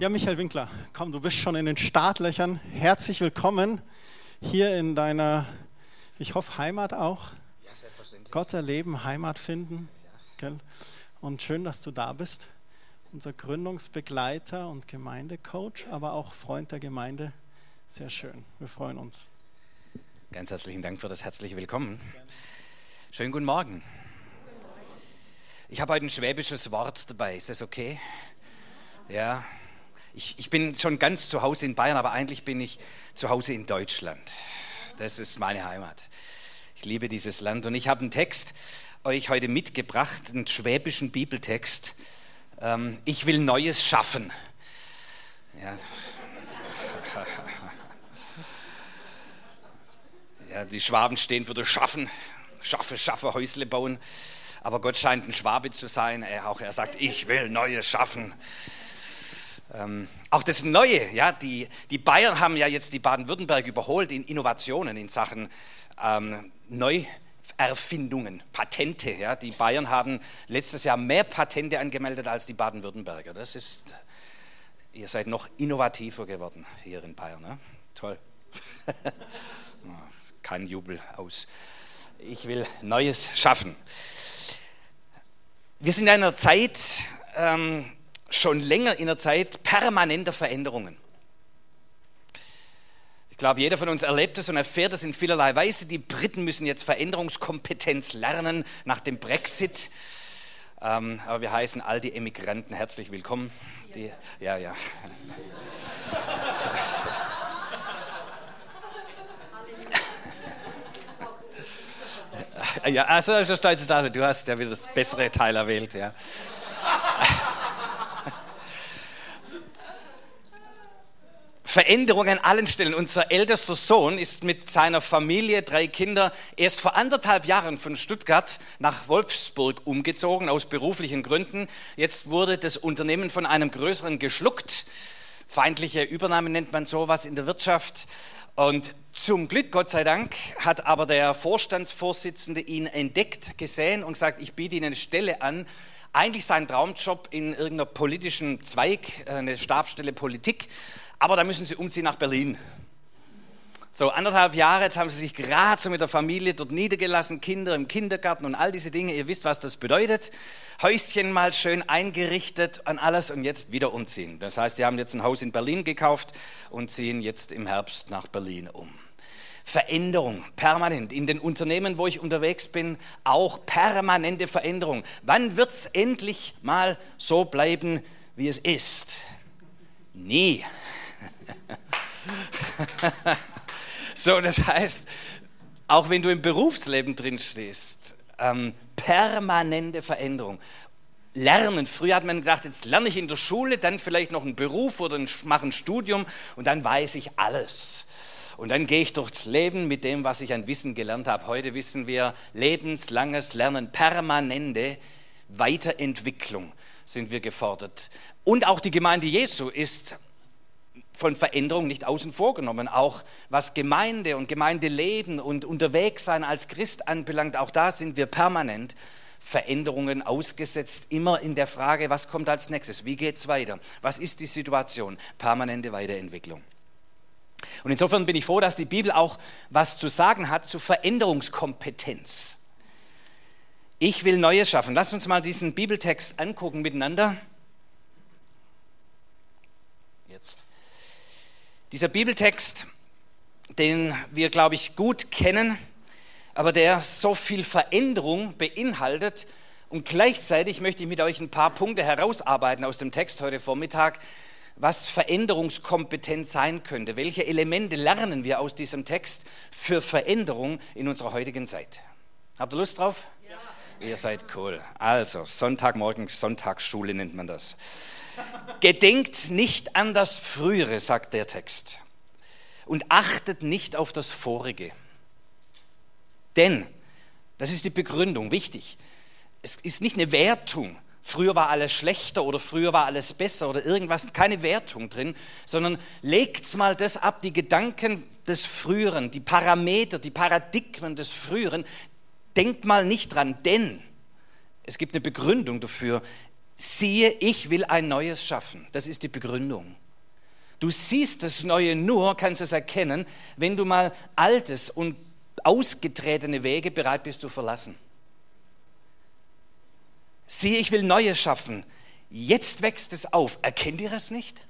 Ja, Michael Winkler, komm, du bist schon in den Startlöchern. Herzlich willkommen hier in deiner, ich hoffe, Heimat auch. Ja, selbstverständlich. Gott erleben, Heimat finden. Ja. Und schön, dass du da bist. Unser Gründungsbegleiter und Gemeindecoach, aber auch Freund der Gemeinde. Sehr schön. Wir freuen uns. Ganz herzlichen Dank für das herzliche Willkommen. Schönen guten Morgen. Ich habe heute ein schwäbisches Wort dabei. Ist das okay? Ja, ich, ich bin schon ganz zu Hause in Bayern, aber eigentlich bin ich zu Hause in Deutschland. Das ist meine Heimat. Ich liebe dieses Land und ich habe einen Text euch heute mitgebracht, einen schwäbischen Bibeltext. Ähm, ich will Neues schaffen. Ja. ja, die Schwaben stehen für das Schaffen. Schaffe, schaffe, Häusle bauen. Aber Gott scheint ein Schwabe zu sein. Er, auch er sagt, ich will Neues schaffen. Ähm, auch das Neue, ja, die, die Bayern haben ja jetzt die Baden-Württemberg überholt in Innovationen in Sachen ähm, Neuerfindungen, Patente. Ja. Die Bayern haben letztes Jahr mehr Patente angemeldet als die Baden-Württemberger. Das ist, ihr seid noch innovativer geworden hier in Bayern. Ne? Toll. Kein Jubel aus. Ich will Neues schaffen. Wir sind in einer Zeit, ähm, schon länger in der Zeit permanenter Veränderungen. Ich glaube, jeder von uns erlebt es und erfährt es in vielerlei Weise. Die Briten müssen jetzt Veränderungskompetenz lernen nach dem Brexit. Ähm, aber wir heißen all die Emigranten herzlich willkommen. Die, ja, ja. ja, also stolz du hast ja wieder das bessere Teil erwählt, ja. Veränderung an allen Stellen. Unser ältester Sohn ist mit seiner Familie, drei Kinder, erst vor anderthalb Jahren von Stuttgart nach Wolfsburg umgezogen, aus beruflichen Gründen. Jetzt wurde das Unternehmen von einem größeren geschluckt. Feindliche Übernahme nennt man sowas in der Wirtschaft. Und zum Glück, Gott sei Dank, hat aber der Vorstandsvorsitzende ihn entdeckt, gesehen und gesagt, ich biete Ihnen eine Stelle an. Eigentlich sein Traumjob in irgendeiner politischen Zweig, eine Stabstelle Politik aber da müssen sie umziehen nach Berlin. So anderthalb Jahre, jetzt haben sie sich gerade so mit der Familie dort niedergelassen, Kinder im Kindergarten und all diese Dinge. Ihr wisst, was das bedeutet. Häuschen mal schön eingerichtet an alles und jetzt wieder umziehen. Das heißt, sie haben jetzt ein Haus in Berlin gekauft und ziehen jetzt im Herbst nach Berlin um. Veränderung, permanent. In den Unternehmen, wo ich unterwegs bin, auch permanente Veränderung. Wann wird es endlich mal so bleiben, wie es ist? Nie. so, das heißt, auch wenn du im Berufsleben drin stehst, ähm, permanente Veränderung. Lernen. Früher hat man gedacht, jetzt lerne ich in der Schule, dann vielleicht noch einen Beruf oder mache ein Studium und dann weiß ich alles. Und dann gehe ich durchs Leben mit dem, was ich an Wissen gelernt habe. Heute wissen wir, lebenslanges Lernen, permanente Weiterentwicklung sind wir gefordert. Und auch die Gemeinde Jesu ist von Veränderung nicht außen vor genommen. Auch was Gemeinde und Gemeindeleben und Unterwegssein als Christ anbelangt, auch da sind wir permanent Veränderungen ausgesetzt, immer in der Frage, was kommt als nächstes, wie geht es weiter, was ist die Situation, permanente Weiterentwicklung. Und insofern bin ich froh, dass die Bibel auch was zu sagen hat zu Veränderungskompetenz. Ich will Neues schaffen. Lass uns mal diesen Bibeltext angucken miteinander. Dieser Bibeltext, den wir, glaube ich, gut kennen, aber der so viel Veränderung beinhaltet und gleichzeitig möchte ich mit euch ein paar Punkte herausarbeiten aus dem Text heute Vormittag, was Veränderungskompetenz sein könnte. Welche Elemente lernen wir aus diesem Text für Veränderung in unserer heutigen Zeit? Habt ihr Lust drauf? Ja. Ihr seid cool. Also, Sonntagmorgen, Sonntagsschule nennt man das. Gedenkt nicht an das Frühere, sagt der Text, und achtet nicht auf das Vorige. Denn, das ist die Begründung, wichtig, es ist nicht eine Wertung, früher war alles schlechter oder früher war alles besser oder irgendwas, keine Wertung drin, sondern legt mal das ab, die Gedanken des Früheren, die Parameter, die Paradigmen des Früheren, denkt mal nicht dran, denn es gibt eine Begründung dafür, siehe, ich will ein neues schaffen. Das ist die Begründung. Du siehst das Neue nur, kannst es erkennen, wenn du mal altes und ausgetretene Wege bereit bist zu verlassen. Siehe, ich will Neues schaffen. Jetzt wächst es auf. Erkennt ihr es nicht?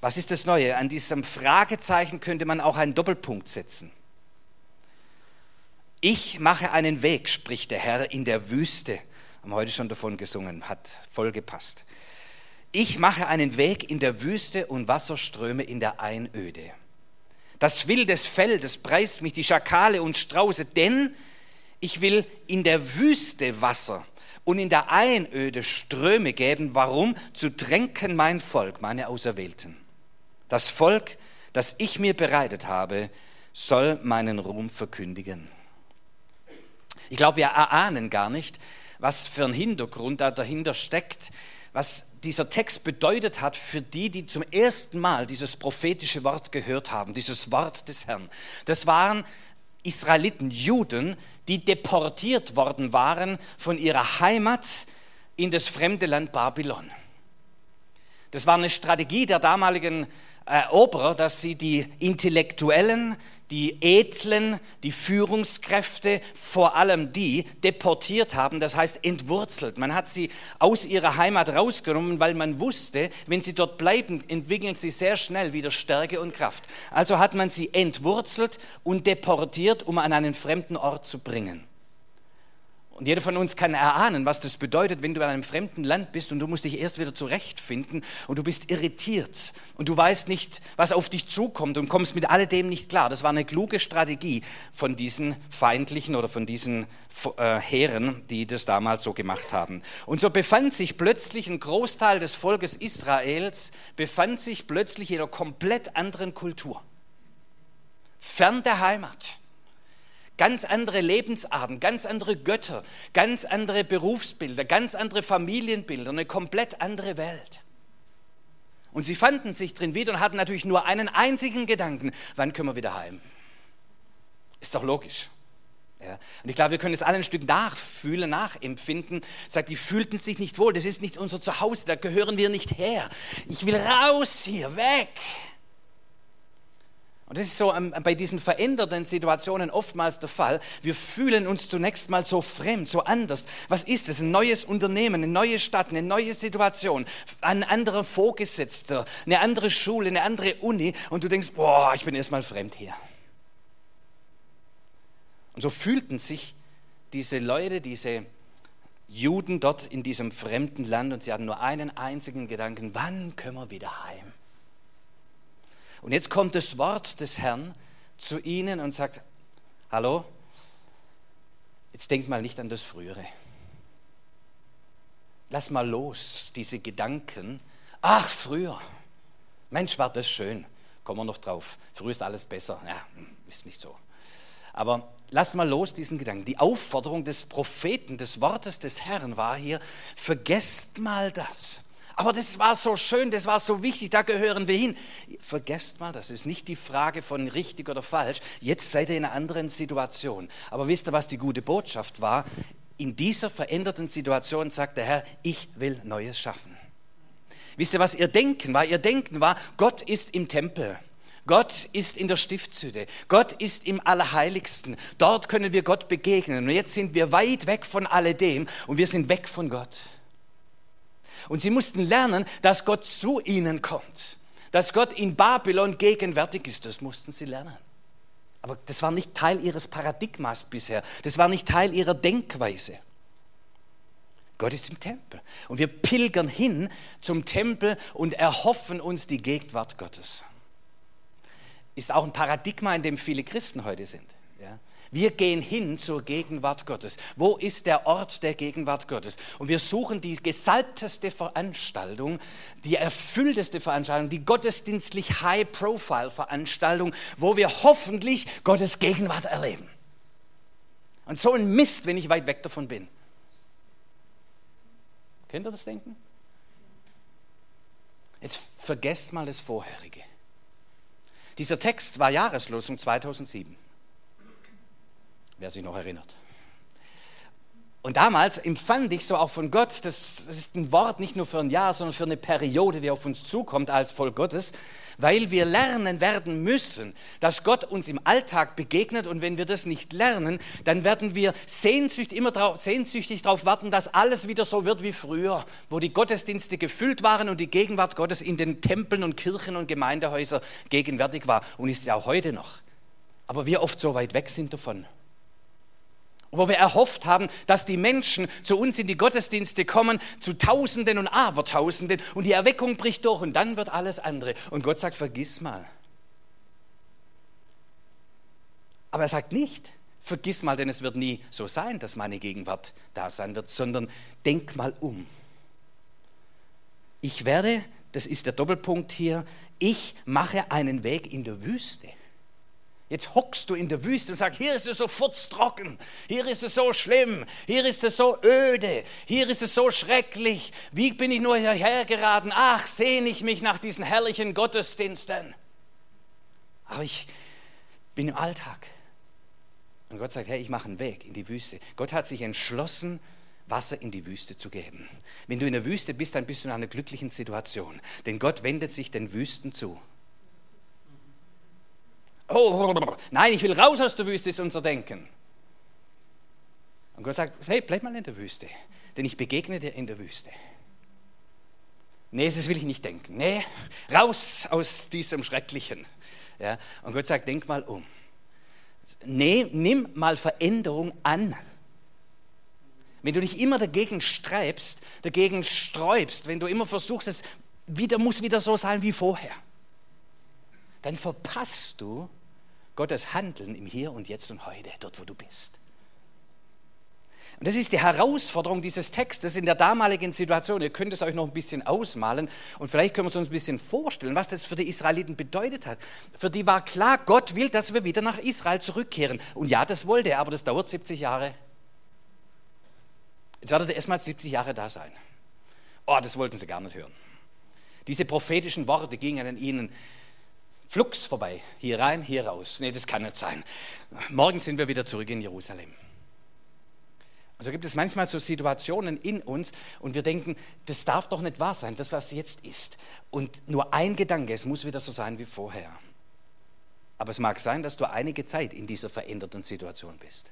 Was ist das Neue? An diesem Fragezeichen könnte man auch einen Doppelpunkt setzen. Ich mache einen Weg, spricht der Herr in der Wüste. Haben heute schon davon gesungen, hat voll gepasst. Ich mache einen Weg in der Wüste und Wasserströme in der Einöde. Das Wild des Feldes preist mich, die Schakale und Strauße, denn ich will in der Wüste Wasser und in der Einöde Ströme geben. Warum? Zu tränken mein Volk, meine Auserwählten. Das Volk, das ich mir bereitet habe, soll meinen Ruhm verkündigen. Ich glaube, wir erahnen gar nicht, was für ein Hintergrund da dahinter steckt, was dieser Text bedeutet hat für die, die zum ersten Mal dieses prophetische Wort gehört haben, dieses Wort des Herrn. Das waren Israeliten, Juden, die deportiert worden waren von ihrer Heimat in das fremde Land Babylon. Das war eine Strategie der damaligen Eroberer, dass sie die Intellektuellen, die Edlen, die Führungskräfte, vor allem die, deportiert haben, das heißt entwurzelt. Man hat sie aus ihrer Heimat rausgenommen, weil man wusste, wenn sie dort bleiben, entwickeln sie sehr schnell wieder Stärke und Kraft. Also hat man sie entwurzelt und deportiert, um an einen fremden Ort zu bringen. Und jeder von uns kann erahnen, was das bedeutet, wenn du in einem fremden Land bist und du musst dich erst wieder zurechtfinden und du bist irritiert und du weißt nicht, was auf dich zukommt und kommst mit alledem nicht klar. Das war eine kluge Strategie von diesen feindlichen oder von diesen äh, Heeren, die das damals so gemacht haben. Und so befand sich plötzlich ein Großteil des Volkes Israels, befand sich plötzlich in einer komplett anderen Kultur. Fern der Heimat ganz andere Lebensarten, ganz andere Götter, ganz andere Berufsbilder, ganz andere Familienbilder, eine komplett andere Welt. Und sie fanden sich drin wieder und hatten natürlich nur einen einzigen Gedanken, wann können wir wieder heim? Ist doch logisch. Ja. Und ich glaube, wir können es alle ein Stück nachfühlen, nachempfinden. Sagt, die fühlten sich nicht wohl, das ist nicht unser Zuhause, da gehören wir nicht her. Ich will raus hier, weg. Und das ist so bei diesen veränderten Situationen oftmals der Fall. Wir fühlen uns zunächst mal so fremd, so anders. Was ist es? Ein neues Unternehmen, eine neue Stadt, eine neue Situation, ein anderer Vorgesetzter, eine andere Schule, eine andere Uni. Und du denkst, boah, ich bin erstmal fremd hier. Und so fühlten sich diese Leute, diese Juden dort in diesem fremden Land und sie hatten nur einen einzigen Gedanken, wann können wir wieder heim? Und jetzt kommt das Wort des Herrn zu ihnen und sagt, hallo, jetzt denk mal nicht an das Frühere. Lass mal los, diese Gedanken. Ach, früher. Mensch, war das schön. Kommen wir noch drauf. Früher ist alles besser. Ja, hm, ist nicht so. Aber lass mal los diesen Gedanken. Die Aufforderung des Propheten, des Wortes des Herrn war hier, vergesst mal das. Aber das war so schön, das war so wichtig, da gehören wir hin. Vergesst mal, das ist nicht die Frage von richtig oder falsch. Jetzt seid ihr in einer anderen Situation. Aber wisst ihr, was die gute Botschaft war? In dieser veränderten Situation sagt der Herr, ich will Neues schaffen. Wisst ihr, was ihr Denken war? Ihr Denken war, Gott ist im Tempel. Gott ist in der Stiftshütte. Gott ist im Allerheiligsten. Dort können wir Gott begegnen. Und jetzt sind wir weit weg von alledem und wir sind weg von Gott. Und sie mussten lernen, dass Gott zu ihnen kommt. Dass Gott in Babylon gegenwärtig ist. Das mussten sie lernen. Aber das war nicht Teil ihres Paradigmas bisher. Das war nicht Teil ihrer Denkweise. Gott ist im Tempel. Und wir pilgern hin zum Tempel und erhoffen uns die Gegenwart Gottes. Ist auch ein Paradigma, in dem viele Christen heute sind. Wir gehen hin zur Gegenwart Gottes. Wo ist der Ort der Gegenwart Gottes? Und wir suchen die gesalbteste Veranstaltung, die erfüllteste Veranstaltung, die gottesdienstlich High-Profile-Veranstaltung, wo wir hoffentlich Gottes Gegenwart erleben. Und so ein Mist, wenn ich weit weg davon bin. Kennt ihr das Denken? Jetzt vergesst mal das Vorherige. Dieser Text war Jahreslosung 2007 wer sich noch erinnert. Und damals empfand ich so auch von Gott, das, ist ein Wort nicht nur für ein Jahr, sondern für eine Periode, die auf uns zukommt als Volk Gottes, weil wir lernen werden müssen, dass Gott uns im Alltag begegnet und wenn wir das nicht lernen, dann werden wir sehnsüchtig, immer drauf, sehnsüchtig darauf warten, dass alles wieder so wird wie früher, wo die Gottesdienste gefüllt waren und die Gegenwart Gottes in den Tempeln und Kirchen und Gemeindehäusern gegenwärtig war und ist ja auch heute noch. Aber wir oft so weit weg sind davon wo wir erhofft haben, dass die Menschen zu uns in die Gottesdienste kommen, zu Tausenden und Abertausenden und die Erweckung bricht durch und dann wird alles andere. Und Gott sagt, vergiss mal. Aber er sagt nicht, vergiss mal, denn es wird nie so sein, dass meine Gegenwart da sein wird, sondern denk mal um. Ich werde, das ist der Doppelpunkt hier, ich mache einen Weg in der Wüste. Jetzt hockst du in der Wüste und sagst, hier ist es so furztrocken, hier ist es so schlimm, hier ist es so öde, hier ist es so schrecklich. Wie bin ich nur hierher geraten? Ach, sehne ich mich nach diesen herrlichen Gottesdiensten. Aber ich bin im Alltag. Und Gott sagt, hey, ich mache einen Weg in die Wüste. Gott hat sich entschlossen, Wasser in die Wüste zu geben. Wenn du in der Wüste bist, dann bist du in einer glücklichen Situation. Denn Gott wendet sich den Wüsten zu. Oh, nein, ich will raus aus der Wüste, ist unser Denken. Und Gott sagt, hey, bleib mal in der Wüste, denn ich begegne dir in der Wüste. Nee, das will ich nicht denken. Nee, raus aus diesem Schrecklichen. Ja, und Gott sagt, denk mal um. Nee, nimm mal Veränderung an. Wenn du dich immer dagegen streibst, dagegen sträubst, wenn du immer versuchst, es wieder, muss wieder so sein wie vorher, dann verpasst du Gottes Handeln im Hier und Jetzt und heute, dort wo du bist. Und das ist die Herausforderung dieses Textes in der damaligen Situation. Ihr könnt es euch noch ein bisschen ausmalen und vielleicht können wir uns ein bisschen vorstellen, was das für die Israeliten bedeutet hat. Für die war klar, Gott will, dass wir wieder nach Israel zurückkehren. Und ja, das wollte er, aber das dauert 70 Jahre. Jetzt werdet ihr erstmal 70 Jahre da sein. Oh, das wollten sie gar nicht hören. Diese prophetischen Worte gingen an ihnen Flux vorbei. Hier rein, hier raus. Nee, das kann nicht sein. Morgen sind wir wieder zurück in Jerusalem. Also gibt es manchmal so Situationen in uns und wir denken, das darf doch nicht wahr sein, das, was jetzt ist. Und nur ein Gedanke, es muss wieder so sein wie vorher. Aber es mag sein, dass du einige Zeit in dieser veränderten Situation bist.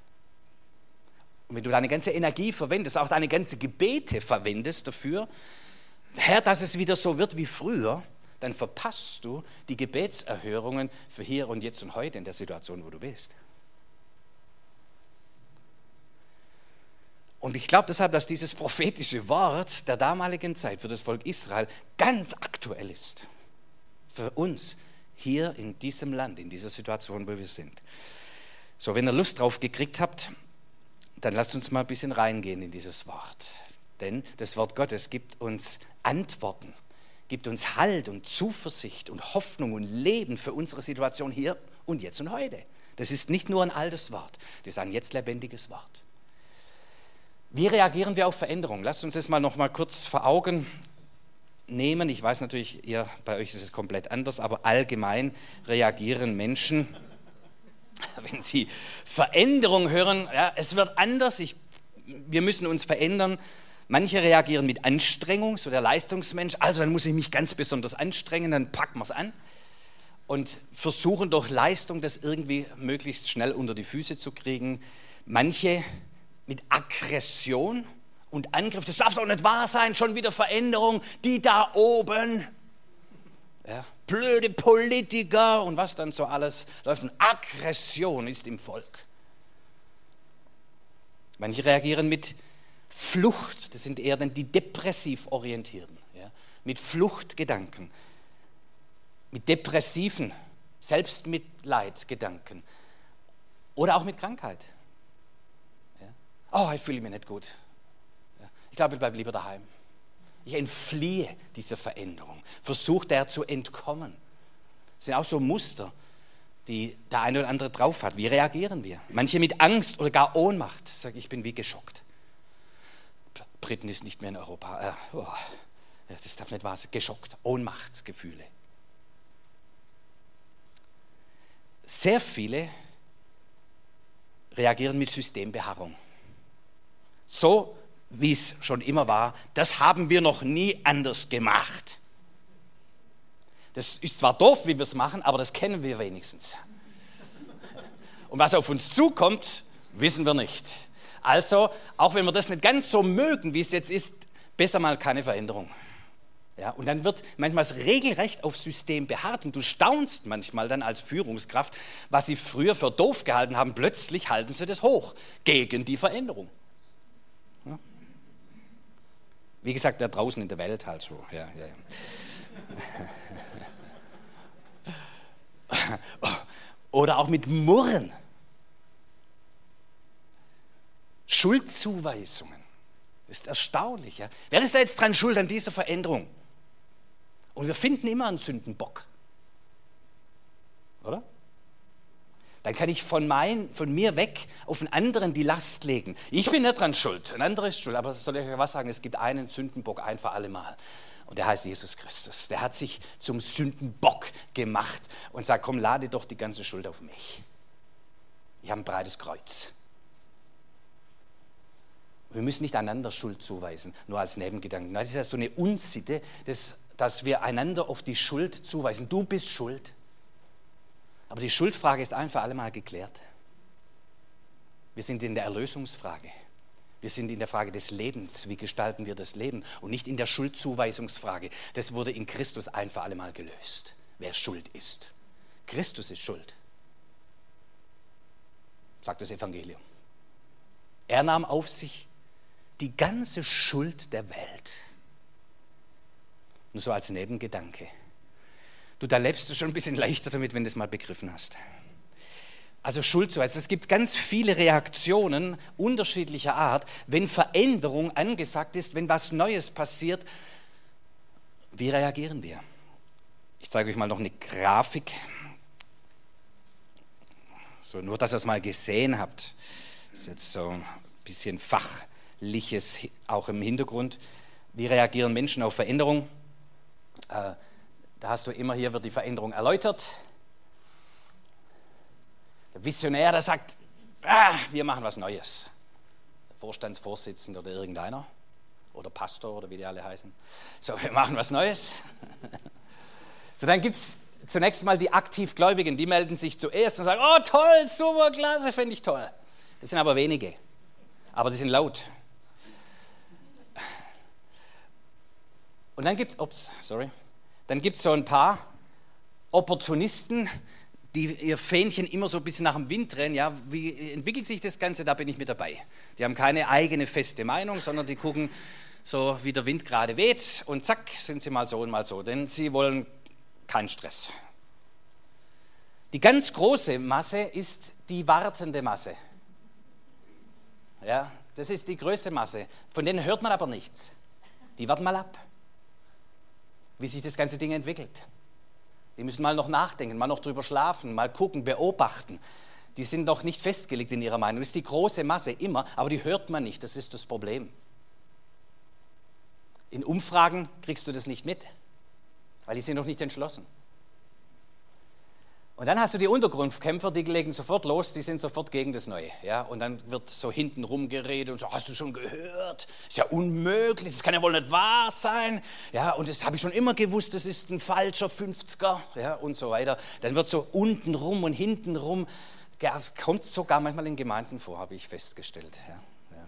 Und wenn du deine ganze Energie verwendest, auch deine ganze Gebete verwendest dafür, Herr, dass es wieder so wird wie früher, dann verpasst du die Gebetserhörungen für hier und jetzt und heute in der Situation, wo du bist. Und ich glaube deshalb, dass dieses prophetische Wort der damaligen Zeit für das Volk Israel ganz aktuell ist. Für uns hier in diesem Land, in dieser Situation, wo wir sind. So, wenn ihr Lust drauf gekriegt habt, dann lasst uns mal ein bisschen reingehen in dieses Wort. Denn das Wort Gottes gibt uns Antworten gibt uns Halt und Zuversicht und Hoffnung und Leben für unsere Situation hier und jetzt und heute. Das ist nicht nur ein altes Wort, das ist ein jetzt lebendiges Wort. Wie reagieren wir auf Veränderungen? Lasst uns das mal noch mal kurz vor Augen nehmen. Ich weiß natürlich, ihr, bei euch ist es komplett anders, aber allgemein reagieren Menschen, wenn sie Veränderung hören, ja, es wird anders, ich, wir müssen uns verändern, Manche reagieren mit Anstrengung, so der Leistungsmensch, also dann muss ich mich ganz besonders anstrengen, dann packen wir es an und versuchen durch Leistung das irgendwie möglichst schnell unter die Füße zu kriegen. Manche mit Aggression und Angriff, das darf doch nicht wahr sein, schon wieder Veränderung, die da oben. Ja, blöde Politiker und was dann so alles läuft. Und Aggression ist im Volk. Manche reagieren mit Flucht, das sind eher dann die depressiv Orientierten, ja, mit Fluchtgedanken, mit depressiven Selbstmitleidsgedanken oder auch mit Krankheit. Ja. Oh, ich fühle mich nicht gut. Ja. Ich glaube, ich bleibe lieber daheim. Ich entfliehe dieser Veränderung, versuche der zu entkommen. Das sind auch so Muster, die der eine oder andere drauf hat. Wie reagieren wir? Manche mit Angst oder gar Ohnmacht. Sage ich bin wie geschockt. Briten ist nicht mehr in Europa. Äh, oh, das darf nicht wahr sein. Geschockt. Ohnmachtsgefühle. Sehr viele reagieren mit Systembeharrung. so wie es schon immer war, das haben wir noch nie anders gemacht. Das ist zwar doof, wie wir es machen, aber das kennen wir wenigstens. Und was auf uns zukommt, wissen wir nicht. Also, auch wenn wir das nicht ganz so mögen, wie es jetzt ist, besser mal keine Veränderung. Ja, und dann wird manchmal regelrecht aufs System beharrt und du staunst manchmal dann als Führungskraft, was sie früher für doof gehalten haben, plötzlich halten sie das hoch gegen die Veränderung. Ja. Wie gesagt, da draußen in der Welt halt so. Ja, ja, Oder auch mit Murren. Schuldzuweisungen. Ist erstaunlich. Ja? Wer ist da jetzt dran schuld an dieser Veränderung? Und wir finden immer einen Sündenbock. Oder? Dann kann ich von, mein, von mir weg auf einen anderen die Last legen. Ich bin nicht dran schuld, ein anderer ist schuld. Aber soll ich euch was sagen? Es gibt einen Sündenbock ein für alle Mal. Und der heißt Jesus Christus. Der hat sich zum Sündenbock gemacht und sagt, komm, lade doch die ganze Schuld auf mich. Ich habe ein breites Kreuz. Wir müssen nicht einander Schuld zuweisen, nur als Nebengedanken. Das ist ja so eine Unsitte, das dass wir einander auf die Schuld zuweisen. Du bist schuld. Aber die Schuldfrage ist ein für alle Mal geklärt. Wir sind in der Erlösungsfrage. Wir sind in der Frage des Lebens. Wie gestalten wir das Leben? Und nicht in der Schuldzuweisungsfrage. Das wurde in Christus ein für alle Mal gelöst. Wer schuld ist. Christus ist schuld. Sagt das Evangelium. Er nahm auf sich die ganze Schuld der Welt. Nur so als Nebengedanke. Du, da lebst du schon ein bisschen leichter damit, wenn du es mal begriffen hast. Also Schuldzuweisung. Es gibt ganz viele Reaktionen unterschiedlicher Art, wenn Veränderung angesagt ist, wenn was Neues passiert. Wie reagieren wir? Ich zeige euch mal noch eine Grafik. So, nur, dass ihr es mal gesehen habt. Das ist jetzt so ein bisschen fachliches auch im Hintergrund. Wie reagieren Menschen auf Veränderung? Äh, da hast du immer hier wird die Veränderung erläutert. Der Visionär, der sagt, ah, wir machen was Neues. Der Vorstandsvorsitzende oder irgendeiner oder Pastor oder wie die alle heißen. So, wir machen was Neues. So, dann gibt es zunächst mal die Aktivgläubigen, die melden sich zuerst und sagen, oh toll, super, klasse, finde ich toll. Das sind aber wenige, aber sie sind laut. Und dann gibt es, sorry, dann gibt es so ein paar Opportunisten, die ihr Fähnchen immer so ein bisschen nach dem Wind drehen. Ja, wie entwickelt sich das Ganze? Da bin ich mit dabei. Die haben keine eigene feste Meinung, sondern die gucken so, wie der Wind gerade weht und zack, sind sie mal so und mal so. Denn sie wollen keinen Stress. Die ganz große Masse ist die wartende Masse. Ja, das ist die größte Masse. Von denen hört man aber nichts. Die warten mal ab wie sich das ganze Ding entwickelt. Die müssen mal noch nachdenken, mal noch drüber schlafen, mal gucken, beobachten. Die sind noch nicht festgelegt in ihrer Meinung. Das ist die große Masse immer, aber die hört man nicht. Das ist das Problem. In Umfragen kriegst du das nicht mit, weil die sind noch nicht entschlossen. Und dann hast du die Untergrundkämpfer, die legen sofort los, die sind sofort gegen das Neue. Ja? Und dann wird so hinten rumgeredet und so, hast du schon gehört? Ist ja unmöglich, das kann ja wohl nicht wahr sein. Ja, und das habe ich schon immer gewusst, das ist ein falscher 50er ja, und so weiter. Dann wird so unten rum und hinten rum, ja, kommt sogar manchmal in Gemeinden vor, habe ich festgestellt. Ja, ja.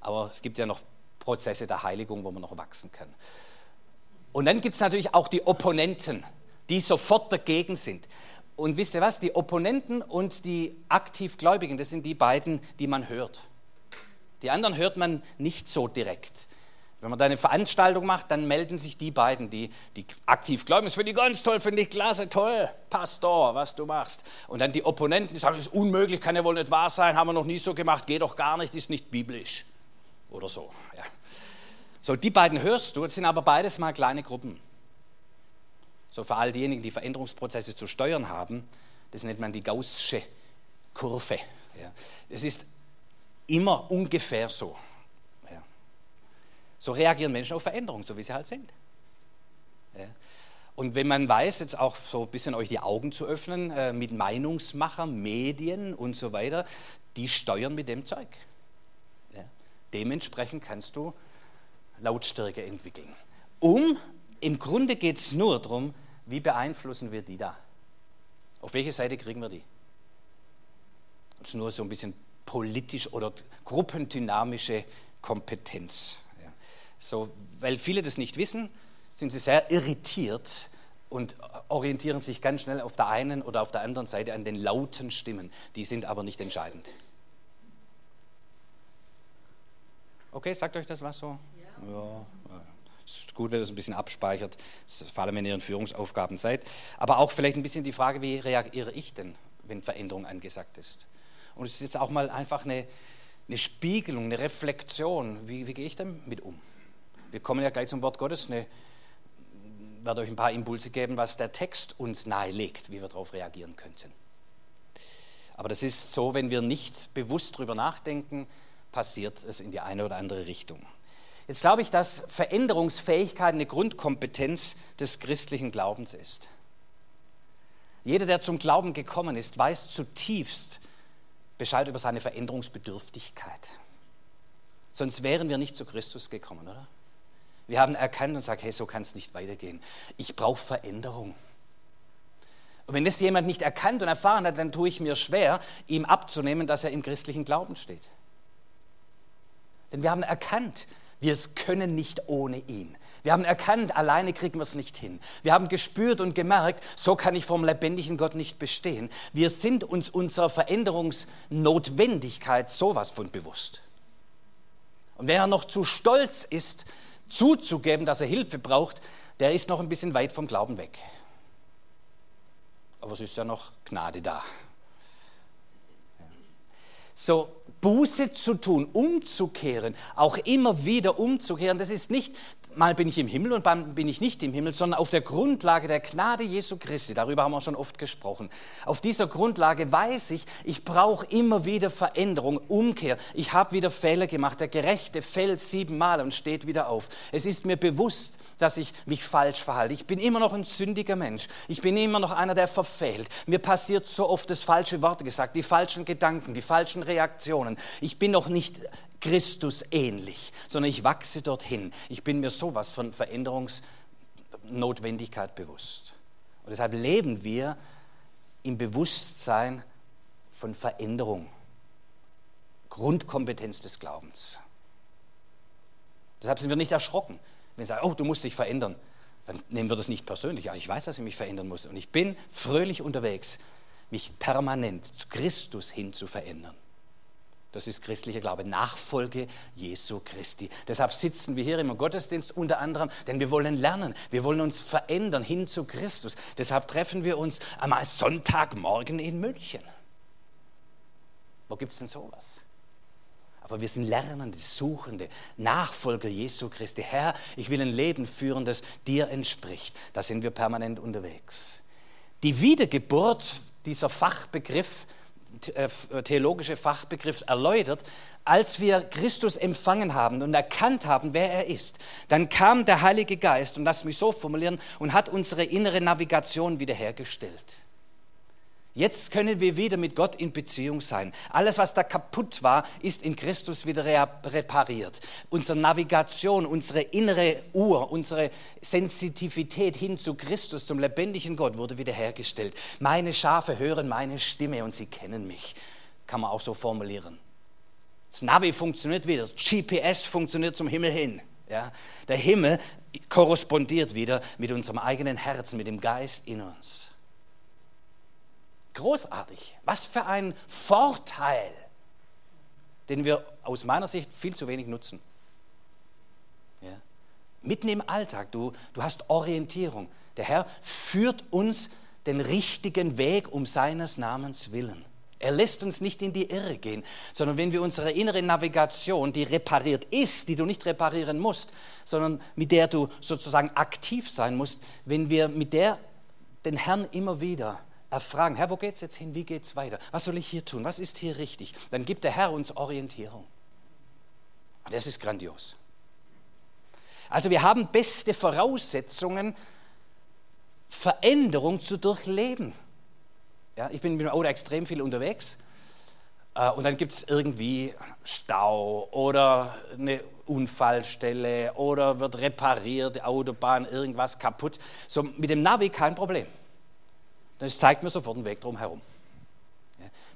Aber es gibt ja noch Prozesse der Heiligung, wo man noch wachsen kann. Und dann gibt es natürlich auch die Opponenten die sofort dagegen sind. Und wisst ihr was? Die Opponenten und die Aktivgläubigen, das sind die beiden, die man hört. Die anderen hört man nicht so direkt. Wenn man da eine Veranstaltung macht, dann melden sich die beiden, die, die aktiv glauben, das finde ich ganz toll, finde ich klasse, toll, Pastor, was du machst. Und dann die Opponenten, die sagen, das ist unmöglich, kann ja wohl nicht wahr sein, haben wir noch nie so gemacht, geht doch gar nicht, ist nicht biblisch. Oder so. Ja. So, die beiden hörst du, das sind aber beides mal kleine Gruppen. So für all diejenigen, die Veränderungsprozesse zu steuern haben, das nennt man die Gaußsche Kurve. Ja. Das ist immer ungefähr so. Ja. So reagieren Menschen auf Veränderungen, so wie sie halt sind. Ja. Und wenn man weiß, jetzt auch so ein bisschen euch die Augen zu öffnen, äh, mit Meinungsmachern, Medien und so weiter, die steuern mit dem Zeug. Dementsprechend kannst du Lautstärke entwickeln. Um, im Grunde geht es nur darum, wie beeinflussen wir die da? Auf welche Seite kriegen wir die? Das ist nur so ein bisschen politisch oder gruppendynamische Kompetenz. Ja. So, weil viele das nicht wissen, sind sie sehr irritiert und orientieren sich ganz schnell auf der einen oder auf der anderen Seite an den lauten Stimmen. Die sind aber nicht entscheidend. Okay, sagt euch das was so? Ja. ja. Es ist gut, wenn ihr das ein bisschen abspeichert, vor allem wenn ihr in Führungsaufgaben seid. Aber auch vielleicht ein bisschen die Frage, wie reagiere ich denn, wenn Veränderung angesagt ist? Und es ist jetzt auch mal einfach eine, eine Spiegelung, eine Reflexion. Wie, wie gehe ich damit um? Wir kommen ja gleich zum Wort Gottes. Eine, werde euch ein paar Impulse geben, was der Text uns nahelegt, wie wir darauf reagieren könnten. Aber das ist so, wenn wir nicht bewusst darüber nachdenken, passiert es in die eine oder andere Richtung. Jetzt glaube ich, dass Veränderungsfähigkeit eine Grundkompetenz des christlichen Glaubens ist. Jeder, der zum Glauben gekommen ist, weiß zutiefst Bescheid über seine Veränderungsbedürftigkeit. Sonst wären wir nicht zu Christus gekommen, oder? Wir haben erkannt und gesagt, hey, so kann es nicht weitergehen. Ich brauche Veränderung. Und wenn das jemand nicht erkannt und erfahren hat, dann tue ich mir schwer, ihm abzunehmen, dass er im christlichen Glauben steht. Denn wir haben erkannt, wir können nicht ohne ihn. Wir haben erkannt, alleine kriegen wir es nicht hin. Wir haben gespürt und gemerkt, so kann ich vom lebendigen Gott nicht bestehen. Wir sind uns unserer Veränderungsnotwendigkeit sowas von bewusst. Und wer noch zu stolz ist, zuzugeben, dass er Hilfe braucht, der ist noch ein bisschen weit vom Glauben weg. Aber es ist ja noch Gnade da. So, Buße zu tun, umzukehren, auch immer wieder umzukehren, das ist nicht, mal bin ich im Himmel und dann bin ich nicht im Himmel, sondern auf der Grundlage der Gnade Jesu Christi, darüber haben wir schon oft gesprochen. Auf dieser Grundlage weiß ich, ich brauche immer wieder Veränderung, Umkehr. Ich habe wieder Fehler gemacht. Der Gerechte fällt siebenmal und steht wieder auf. Es ist mir bewusst, dass ich mich falsch verhalte. Ich bin immer noch ein sündiger Mensch. Ich bin immer noch einer, der verfehlt. Mir passiert so oft das falsche Wort gesagt, die falschen Gedanken, die falschen Reaktionen. Ich bin noch nicht Christus ähnlich, sondern ich wachse dorthin. Ich bin mir sowas von Veränderungsnotwendigkeit bewusst. Und deshalb leben wir im Bewusstsein von Veränderung, Grundkompetenz des Glaubens. Deshalb sind wir nicht erschrocken, wenn sie sagen, oh, du musst dich verändern. Dann nehmen wir das nicht persönlich. Ja, ich weiß, dass ich mich verändern muss. Und ich bin fröhlich unterwegs, mich permanent zu Christus hin zu verändern. Das ist christlicher Glaube, Nachfolge Jesu Christi. Deshalb sitzen wir hier im Gottesdienst unter anderem, denn wir wollen lernen, wir wollen uns verändern hin zu Christus. Deshalb treffen wir uns einmal Sonntagmorgen in München. Wo gibt es denn sowas? Aber wir sind Lernende, Suchende, Nachfolger Jesu Christi. Herr, ich will ein Leben führen, das dir entspricht. Da sind wir permanent unterwegs. Die Wiedergeburt, dieser Fachbegriff, theologische Fachbegriff erläutert, als wir Christus empfangen haben und erkannt haben, wer er ist, dann kam der Heilige Geist, und lass mich so formulieren, und hat unsere innere Navigation wiederhergestellt. Jetzt können wir wieder mit Gott in Beziehung sein. Alles, was da kaputt war, ist in Christus wieder repariert. Unsere Navigation, unsere innere Uhr, unsere Sensitivität hin zu Christus, zum lebendigen Gott, wurde wiederhergestellt. Meine Schafe hören meine Stimme und sie kennen mich. Kann man auch so formulieren. Das Navi funktioniert wieder, GPS funktioniert zum Himmel hin. Ja? Der Himmel korrespondiert wieder mit unserem eigenen Herzen, mit dem Geist in uns. Großartig. Was für ein Vorteil, den wir aus meiner Sicht viel zu wenig nutzen. Ja. Mitten im Alltag, du, du hast Orientierung. Der Herr führt uns den richtigen Weg um seines Namens willen. Er lässt uns nicht in die Irre gehen, sondern wenn wir unsere innere Navigation, die repariert ist, die du nicht reparieren musst, sondern mit der du sozusagen aktiv sein musst, wenn wir mit der den Herrn immer wieder erfragen, Herr, wo geht es jetzt hin? Wie geht es weiter? Was soll ich hier tun? Was ist hier richtig? Dann gibt der Herr uns Orientierung. Und das ist grandios. Also wir haben beste Voraussetzungen, Veränderung zu durchleben. Ja, ich bin mit dem Auto extrem viel unterwegs Äh, und dann gibt es irgendwie Stau oder eine Unfallstelle oder wird repariert, die Autobahn, irgendwas kaputt. So mit dem Navi kein Problem. Das zeigt mir sofort einen Weg drum herum.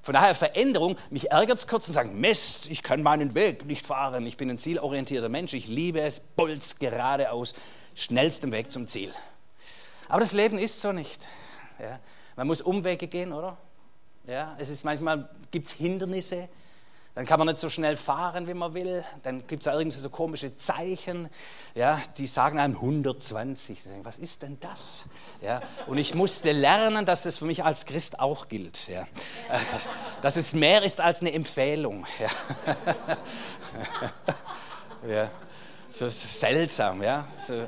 Von daher Veränderung, mich ärgert es kurz und sagen, Mist, ich kann meinen Weg nicht fahren, ich bin ein zielorientierter Mensch, ich liebe es, bolz geradeaus, schnellstem Weg zum Ziel. Aber das Leben ist so nicht. Ja. Man muss Umwege gehen, oder? Ja, es ist manchmal, gibt es Hindernisse, dann kann man nicht so schnell fahren, wie man will. Dann gibt es irgendwie so komische Zeichen, ja, die sagen einem 120. Was ist denn das? Ja, und ich musste lernen, dass das für mich als Christ auch gilt. Ja. Dass es mehr ist als eine Empfehlung. Ja. ja. So seltsam. Ja. So,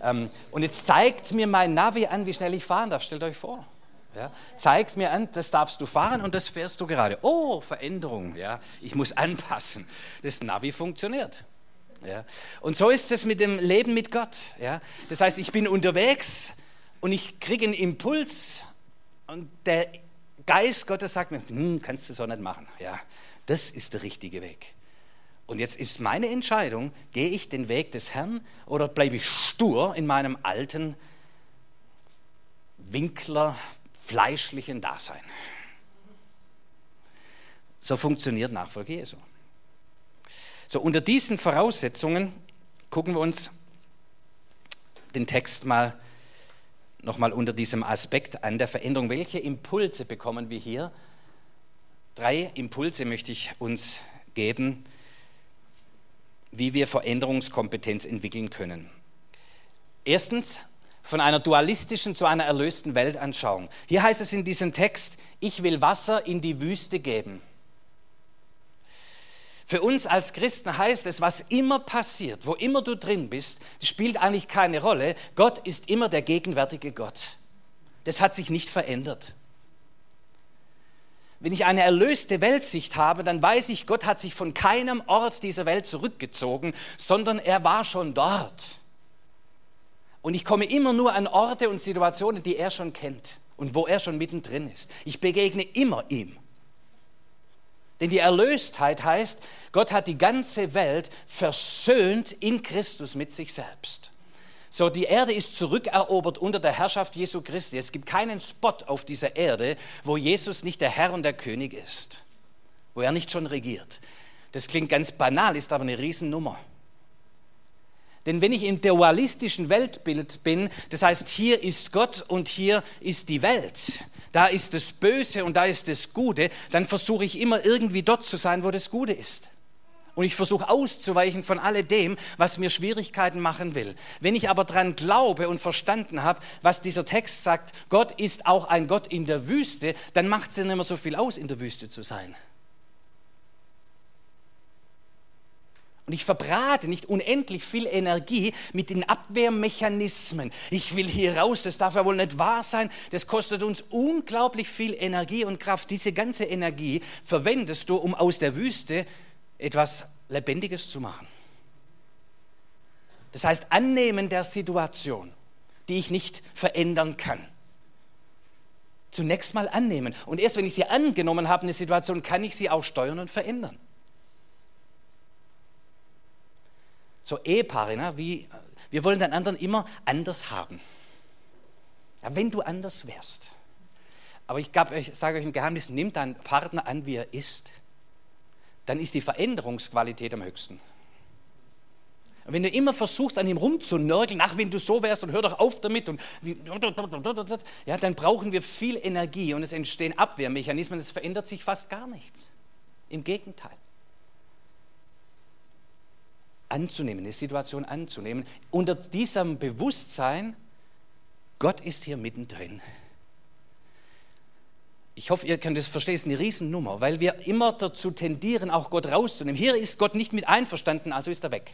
ähm, und jetzt zeigt mir mein Navi an, wie schnell ich fahren darf. Stellt euch vor. Ja, zeigt mir an, das darfst du fahren und das fährst du gerade. Oh, Veränderung. Ja, ich muss anpassen. Das Navi funktioniert. Ja, und so ist es mit dem Leben mit Gott. Ja, das heißt, ich bin unterwegs und ich kriege einen Impuls und der Geist Gottes sagt mir, hm, kannst du so nicht machen. Ja, das ist der richtige Weg. Und jetzt ist meine Entscheidung, gehe ich den Weg des Herrn oder bleibe ich stur in meinem alten Winkler, fleischlichen Dasein. So funktioniert Nachfolge Jesu. So, unter diesen Voraussetzungen gucken wir uns den Text mal nochmal unter diesem Aspekt an der Veränderung. Welche Impulse bekommen wir hier? Drei Impulse möchte ich uns geben, wie wir Veränderungskompetenz entwickeln können. Erstens, von einer dualistischen zu einer erlösten Weltanschauung. Hier heißt es in diesem Text, ich will Wasser in die Wüste geben. Für uns als Christen heißt es, was immer passiert, wo immer du drin bist, spielt eigentlich keine Rolle. Gott ist immer der gegenwärtige Gott. Das hat sich nicht verändert. Wenn ich eine erlöste Weltsicht habe, dann weiß ich, Gott hat sich von keinem Ort dieser Welt zurückgezogen, sondern er war schon dort. Und ich komme immer nur an Orte und Situationen, die er schon kennt und wo er schon mittendrin ist. Ich begegne immer ihm. Denn die Erlöstheit heißt, Gott hat die ganze Welt versöhnt in Christus mit sich selbst. So, die Erde ist zurückerobert unter der Herrschaft Jesu Christi. Es gibt keinen Spot auf dieser Erde, wo Jesus nicht der Herr und der König ist, wo er nicht schon regiert. Das klingt ganz banal, ist aber eine Riesennummer. Denn wenn ich im dualistischen Weltbild bin, das heißt, hier ist Gott und hier ist die Welt, da ist das Böse und da ist das Gute, dann versuche ich immer irgendwie dort zu sein, wo das Gute ist. Und ich versuche auszuweichen von alledem, was mir Schwierigkeiten machen will. Wenn ich aber daran glaube und verstanden habe, was dieser Text sagt, Gott ist auch ein Gott in der Wüste, dann macht es ja nicht mehr so viel aus, in der Wüste zu sein. Und ich verbrate nicht unendlich viel Energie mit den Abwehrmechanismen. Ich will hier raus, das darf ja wohl nicht wahr sein. Das kostet uns unglaublich viel Energie und Kraft. Diese ganze Energie verwendest du, um aus der Wüste etwas Lebendiges zu machen. Das heißt, annehmen der Situation, die ich nicht verändern kann. Zunächst mal annehmen. Und erst wenn ich sie angenommen habe, eine Situation, kann ich sie auch steuern und verändern. So Ehepaare, ne, wie, wir wollen den anderen immer anders haben. Ja, wenn du anders wärst. Aber ich, sage euch im Geheimnis, nimm deinen Partner an, wie er ist. Dann ist die Veränderungsqualität am höchsten. Und wenn du immer versuchst, an ihm rumzunörgeln, ach, wenn du so wärst und hör doch auf damit, und ja, dann brauchen wir viel Energie und es entstehen Abwehrmechanismen, es verändert sich fast gar nichts. Im Gegenteil anzunehmen, eine Situation anzunehmen, unter diesem Bewusstsein, Gott ist hier mittendrin. Ich hoffe, ihr könnt es verstehen, es ist eine Riesennummer, weil wir immer dazu tendieren, auch Gott rauszunehmen. Hier ist Gott nicht mit einverstanden, also ist er weg.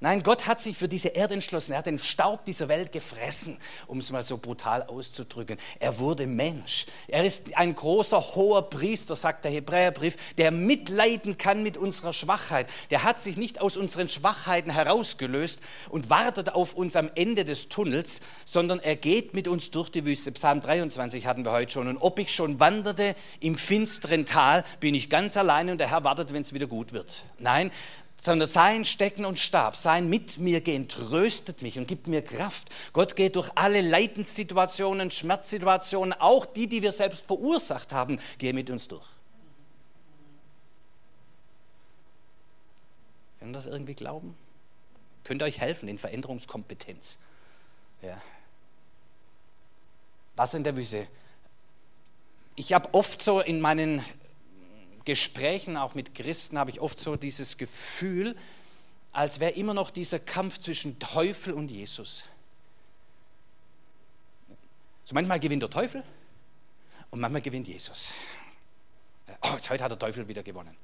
Nein, Gott hat sich für diese Erde entschlossen. Er hat den Staub dieser Welt gefressen, um es mal so brutal auszudrücken. Er wurde Mensch. Er ist ein großer, hoher Priester, sagt der Hebräerbrief, der mitleiden kann mit unserer Schwachheit. Der hat sich nicht aus unseren Schwachheiten herausgelöst und wartet auf uns am Ende des Tunnels, sondern er geht mit uns durch die Wüste. Psalm 23 hatten wir heute schon. Und ob ich schon wanderte im finsteren Tal, bin ich ganz alleine und der Herr wartet, wenn es wieder gut wird. Nein, sondern sein Stecken und Stab, sein mit mir gehen, tröstet mich und gibt mir Kraft. Gott geht durch alle Leidenssituationen, Schmerzsituationen, auch die, die wir selbst verursacht haben, geht mit uns durch. Können das irgendwie glauben? Könnt ihr euch helfen in Veränderungskompetenz? Ja. Was in der Wüste? Ich habe oft so in meinen Gesprächen, auch mit Christen, habe ich oft so dieses Gefühl, als wäre immer noch dieser Kampf zwischen Teufel und Jesus. So manchmal gewinnt der Teufel und manchmal gewinnt Jesus. Oh, jetzt heute hat der Teufel wieder gewonnen.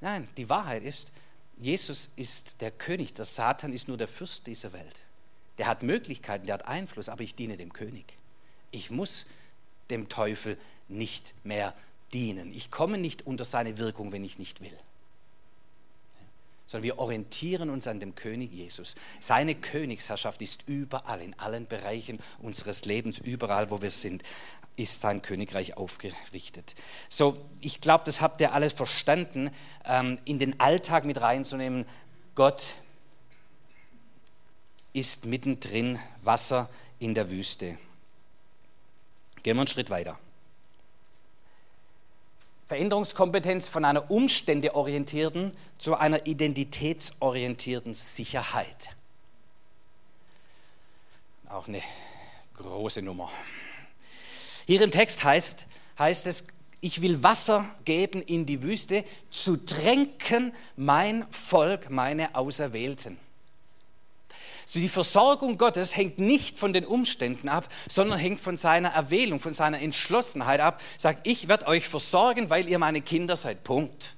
Nein, die Wahrheit ist, Jesus ist der König, der Satan ist nur der Fürst dieser Welt. Der hat Möglichkeiten, der hat Einfluss, aber ich diene dem König. Ich muss dem Teufel nicht mehr dienen. Ich komme nicht unter seine Wirkung, wenn ich nicht will. Sondern wir orientieren uns an dem König Jesus. Seine Königsherrschaft ist überall, in allen Bereichen unseres Lebens, überall, wo wir sind, ist sein Königreich aufgerichtet. So, ich glaube, das habt ihr alles verstanden, ähm, in den Alltag mit reinzunehmen. Gott ist mittendrin Wasser in der Wüste. Gehen wir einen Schritt weiter. Veränderungskompetenz von einer umständeorientierten zu einer identitätsorientierten Sicherheit. Auch eine große Nummer. Hier im Text heißt, heißt es, ich will Wasser geben in die Wüste, zu tränken mein Volk, meine Auserwählten. Die Versorgung Gottes hängt nicht von den Umständen ab, sondern hängt von seiner Erwählung, von seiner Entschlossenheit ab. Sagt, ich werde euch versorgen, weil ihr meine Kinder seid. Punkt.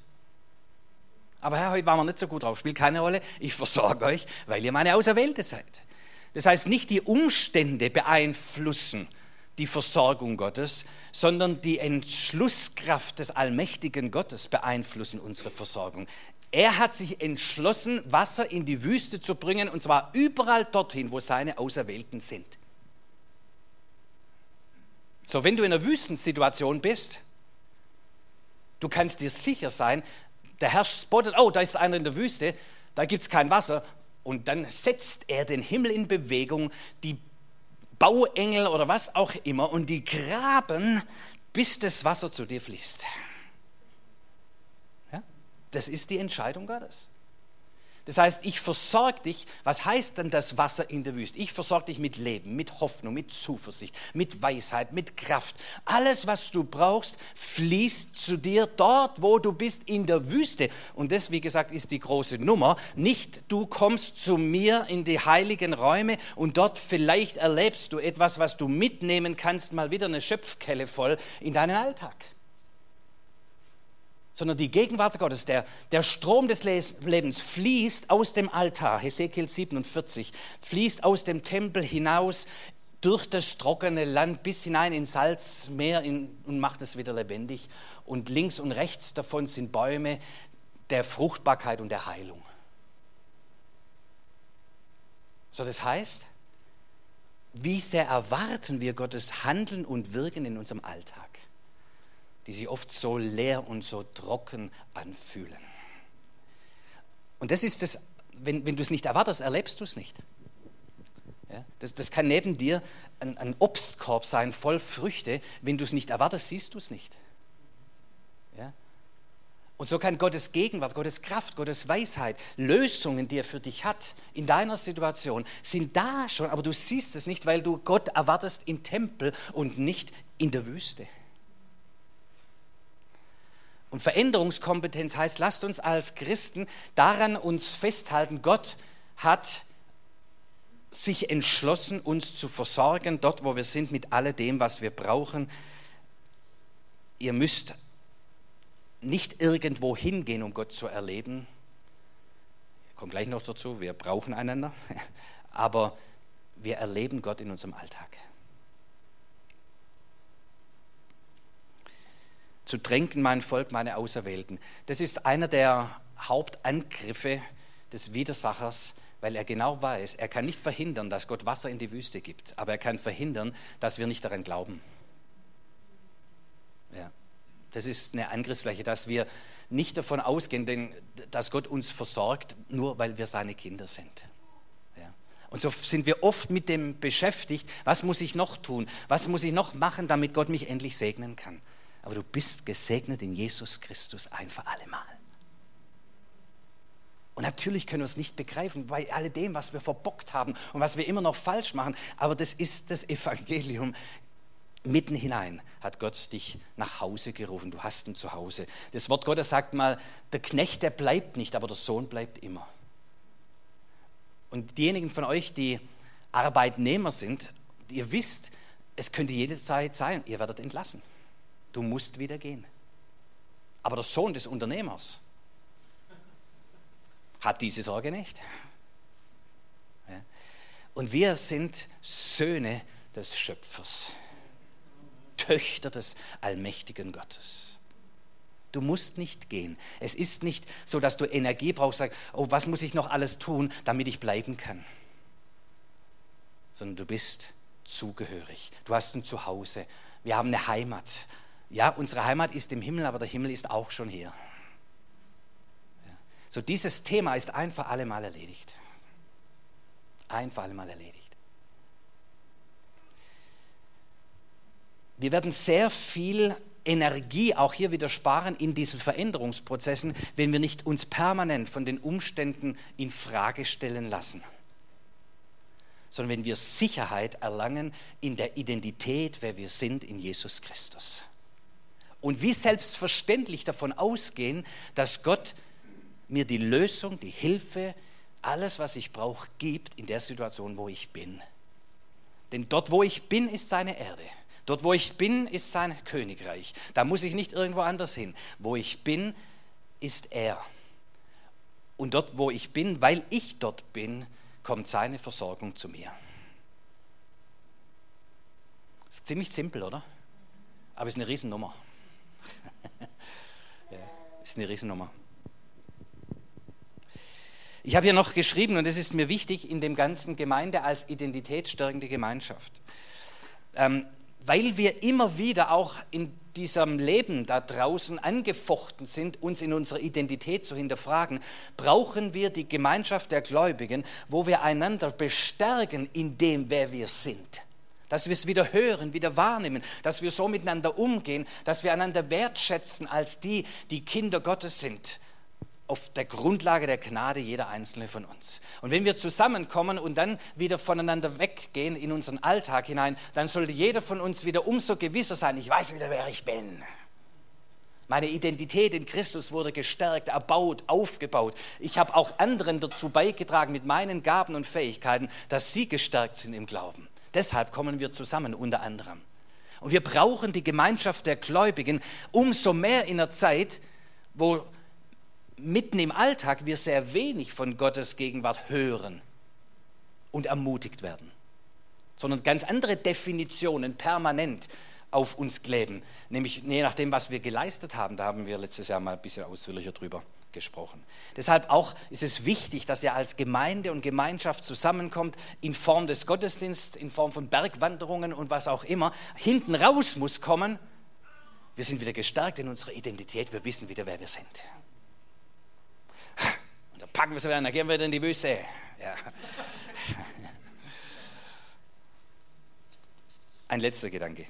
Aber Herr, heute waren wir nicht so gut drauf, spielt keine Rolle. Ich versorge euch, weil ihr meine Auserwählte seid. Das heißt, nicht die Umstände beeinflussen die Versorgung Gottes, sondern die Entschlusskraft des allmächtigen Gottes beeinflussen unsere Versorgung. Er hat sich entschlossen, Wasser in die Wüste zu bringen, und zwar überall dorthin, wo seine Auserwählten sind. So, wenn du in einer Wüstensituation bist, du kannst dir sicher sein, der Herr spottet, oh, da ist einer in der Wüste, da gibt es kein Wasser, und dann setzt er den Himmel in Bewegung, die Bauengel oder was auch immer, und die graben, bis das Wasser zu dir fließt. Das ist die Entscheidung Gottes. Das heißt, ich versorge dich. Was heißt denn das Wasser in der Wüste? Ich versorge dich mit Leben, mit Hoffnung, mit Zuversicht, mit Weisheit, mit Kraft. Alles, was du brauchst, fließt zu dir dort, wo du bist, in der Wüste. Und das, wie gesagt, ist die große Nummer. Nicht du kommst zu mir in die heiligen Räume und dort vielleicht erlebst du etwas, was du mitnehmen kannst, mal wieder eine Schöpfkelle voll in deinen Alltag sondern die Gegenwart Gottes, der, der Strom des Lebens fließt aus dem Altar, Hesekiel 47, fließt aus dem Tempel hinaus durch das trockene Land bis hinein ins Salzmeer in, und macht es wieder lebendig. Und links und rechts davon sind Bäume der Fruchtbarkeit und der Heilung. So, das heißt, wie sehr erwarten wir Gottes Handeln und Wirken in unserem Alltag? Die sich oft so leer und so trocken anfühlen. Und das ist das, wenn, wenn du es nicht erwartest, erlebst du es nicht. Ja, das, das, kann neben dir ein, ein, Obstkorb sein, voll Früchte. Wenn du es nicht erwartest, siehst du es nicht. Ja? Und so kann Gottes Gegenwart, Gottes Kraft, Gottes Weisheit, Lösungen, die er für dich hat in deiner Situation, sind da schon, aber du siehst es nicht, weil du Gott erwartest im Tempel und nicht in der Wüste. Und Veränderungskompetenz heißt, lasst uns als Christen daran uns festhalten, Gott hat sich entschlossen, uns zu versorgen, dort wo wir sind, mit alledem, was wir brauchen. Ihr müsst nicht irgendwo hingehen, um Gott zu erleben. Kommt gleich noch dazu, wir brauchen einander. Aber wir erleben Gott in unserem Alltag. Zu tränken mein Volk, meine Auserwählten. Das ist einer der Hauptangriffe des Widersachers, weil er genau weiß, er kann nicht verhindern, dass Gott Wasser in die Wüste gibt, aber er kann verhindern, dass wir nicht daran glauben. Ja. Das ist eine Angriffsfläche, dass wir nicht davon ausgehen, dass Gott uns versorgt, nur weil wir seine Kinder sind. Ja. Und so sind wir oft mit dem beschäftigt, was muss ich noch tun, was muss ich noch machen, damit Gott mich endlich segnen kann. Aber du bist gesegnet in Jesus Christus ein für alle Mal. Und natürlich können wir es nicht begreifen bei alledem, was wir verbockt haben und was wir immer noch falsch machen. Aber das ist das Evangelium. Mitten hinein hat Gott dich nach Hause gerufen. Du hast ein Zuhause. Das Wort Gottes sagt mal, der Knecht, der bleibt nicht, aber der Sohn bleibt immer. Und diejenigen von euch, die Arbeitnehmer sind, ihr wisst, es könnte jede Zeit sein, ihr werdet entlassen. Du musst wieder gehen. Aber der Sohn des Unternehmers, hat diese Sorge nicht. Und wir sind Söhne des Schöpfers, Töchter des allmächtigen Gottes. Du musst nicht gehen. Es ist nicht so, dass du Energie brauchst, sagst, oh, was muss ich noch alles tun, damit ich bleiben kann? Sondern du bist zugehörig. Du hast ein Zuhause. Wir haben eine Heimat. Ja, unsere Heimat ist im Himmel, aber der Himmel ist auch schon hier. So dieses Thema ist ein für alle Mal erledigt. Ein für alle Mal erledigt. Wir werden sehr viel Energie auch hier wieder sparen in diesen Veränderungsprozessen, wenn wir nicht uns permanent von den Umständen in Frage stellen lassen, sondern wenn wir Sicherheit erlangen in der Identität, wer wir sind in Jesus Christus. Und wie selbstverständlich davon ausgehen, dass Gott mir die Lösung, die Hilfe, alles, was ich brauche, gibt in der Situation, wo ich bin. Denn dort, wo ich bin, ist seine Erde. Dort, wo ich bin, ist sein Königreich. Da muss ich nicht irgendwo anders hin. Wo ich bin, ist er. Und dort, wo ich bin, weil ich dort bin, kommt seine Versorgung zu mir. Ist ziemlich simpel, oder? Aber es ist eine Riesennummer. ja, ist eine Riesennummer. Ich habe hier noch geschrieben, und es ist mir wichtig, in dem ganzen Gemeinde als identitätsstärkende Gemeinschaft. Ähm, weil wir immer wieder auch in diesem Leben da draußen angefochten sind, uns in unserer Identität zu hinterfragen, brauchen wir die Gemeinschaft der Gläubigen, wo wir einander bestärken in dem, wer wir sind. Dass wir es wieder hören, wieder wahrnehmen, dass wir so miteinander umgehen, dass wir einander wertschätzen als die, die Kinder Gottes sind auf der Grundlage der Gnade jeder einzelne von uns. Und wenn wir zusammenkommen und dann wieder voneinander weggehen in unseren Alltag hinein, dann sollte jeder von uns wieder umso gewisser sein, ich weiß wieder, wer ich bin. Meine Identität in Christus wurde gestärkt, erbaut, aufgebaut. Ich habe auch anderen dazu beigetragen mit meinen Gaben und Fähigkeiten, dass sie gestärkt sind im Glauben. Deshalb kommen wir zusammen unter anderem. Und wir brauchen die Gemeinschaft der Gläubigen umso mehr in einer Zeit, wo mitten im Alltag wir sehr wenig von Gottes Gegenwart hören und ermutigt werden, sondern ganz andere Definitionen permanent auf uns kleben, nämlich je nachdem, was wir geleistet haben. Da haben wir letztes Jahr mal ein bisschen ausführlicher drüber gesprochen. Deshalb auch ist es wichtig, dass ihr als Gemeinde und Gemeinschaft zusammenkommt in Form des Gottesdienstes, in Form von Bergwanderungen und was auch immer. Hinten raus muss kommen, wir sind wieder gestärkt in unserer Identität, wir wissen wieder, wer wir sind. Und dann packen wir sie wieder, dann gehen wir wieder in die Wüste. Ja. Ein letzter Gedanke.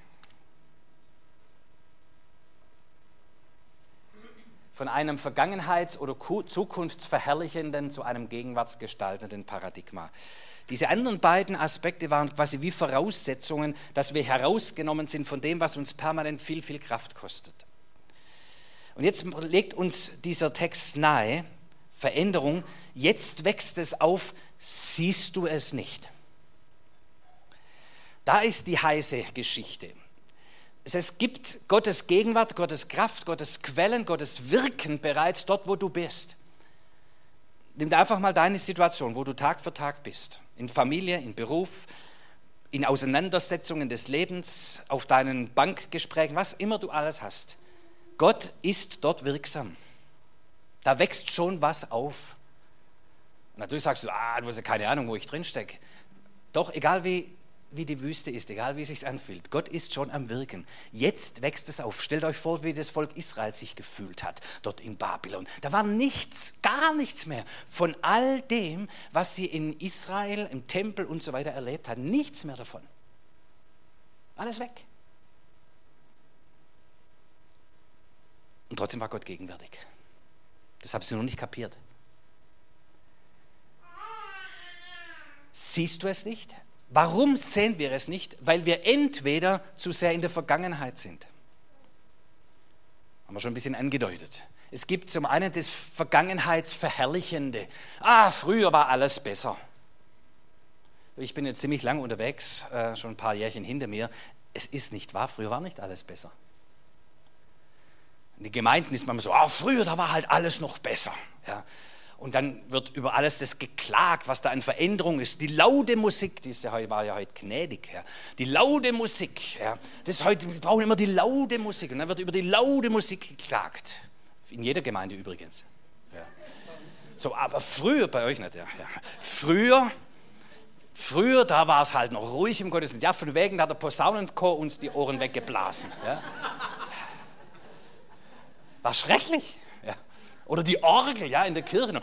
Von einem Vergangenheits- oder Zukunftsverherrlichenden zu einem gegenwartsgestaltenden Paradigma. Diese anderen beiden Aspekte waren quasi wie Voraussetzungen, dass wir herausgenommen sind von dem, was uns permanent viel, viel Kraft kostet. Und jetzt legt uns dieser Text nahe, Veränderung, jetzt wächst es auf, siehst du es nicht. Da ist die heiße Geschichte. Es gibt Gottes Gegenwart, Gottes Kraft, Gottes Quellen, Gottes Wirken bereits dort, wo du bist. Nimm einfach mal deine Situation, wo du Tag für Tag bist. In Familie, in Beruf, in Auseinandersetzungen des Lebens, auf deinen Bankgesprächen, was immer du alles hast. Gott ist dort wirksam. Da wächst schon was auf. Und natürlich sagst du, ah, du hast ja keine Ahnung, wo ich drin stecke. Doch, egal wie, wie die Wüste ist, egal wie es sich anfühlt, Gott ist schon am Wirken. Jetzt wächst es auf. Stellt euch vor, wie das Volk Israel sich gefühlt hat, dort in Babylon. Da war nichts, gar nichts mehr von all dem, was sie in Israel, im Tempel und so weiter erlebt hatten. Nichts mehr davon. Alles weg. Und trotzdem war Gott gegenwärtig. Das haben sie noch nicht kapiert. Siehst du es nicht? Warum sehen wir es nicht? Weil wir entweder zu sehr in der Vergangenheit sind. Haben wir schon ein bisschen angedeutet. Es gibt zum einen das Vergangenheitsverherrlichende. Ah, früher war alles besser. Ich bin jetzt ziemlich lang unterwegs, äh, schon ein paar Jährchen hinter mir. Es ist nicht wahr, früher war nicht alles besser. In den Gemeinden ist man so, ah, früher, da war halt alles noch besser. Ja. Und dann wird über alles das geklagt, was da an Veränderung ist. Die laute Musik, die ist ja, war ja heute gnädig. Ja. Die laute Musik, ja. das heute, wir brauchen immer die laute Musik. Und dann wird über die laute Musik geklagt. In jeder Gemeinde übrigens. Ja. So, aber früher, bei euch nicht, ja. ja. Früher, früher, da war es halt noch ruhig im Gottesdienst. Ja, von wegen hat der Posaunenchor uns die Ohren weggeblasen. Ja. War schrecklich. Oder die Orgel, ja, in der Kirche.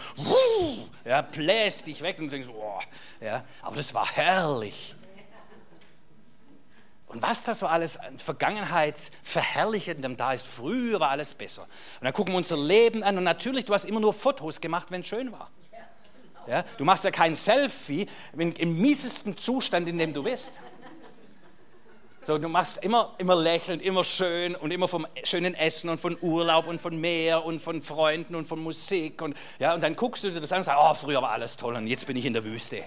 Ja, bläst dich weg und du denkst, oh, ja, aber das war herrlich. Und was da so alles an Vergangenheitsverherrlichendem da ist, früher war alles besser. Und dann gucken wir unser Leben an und natürlich, du hast immer nur Fotos gemacht, wenn es schön war. Ja, du machst ja kein Selfie im miesesten Zustand, in dem du bist. So, du machst immer, immer lächelnd, immer schön und immer vom schönen Essen und von Urlaub und von Meer und von Freunden und von Musik. Und, ja, und dann guckst du dir das an und sagst, oh, früher war alles toll und jetzt bin ich in der Wüste.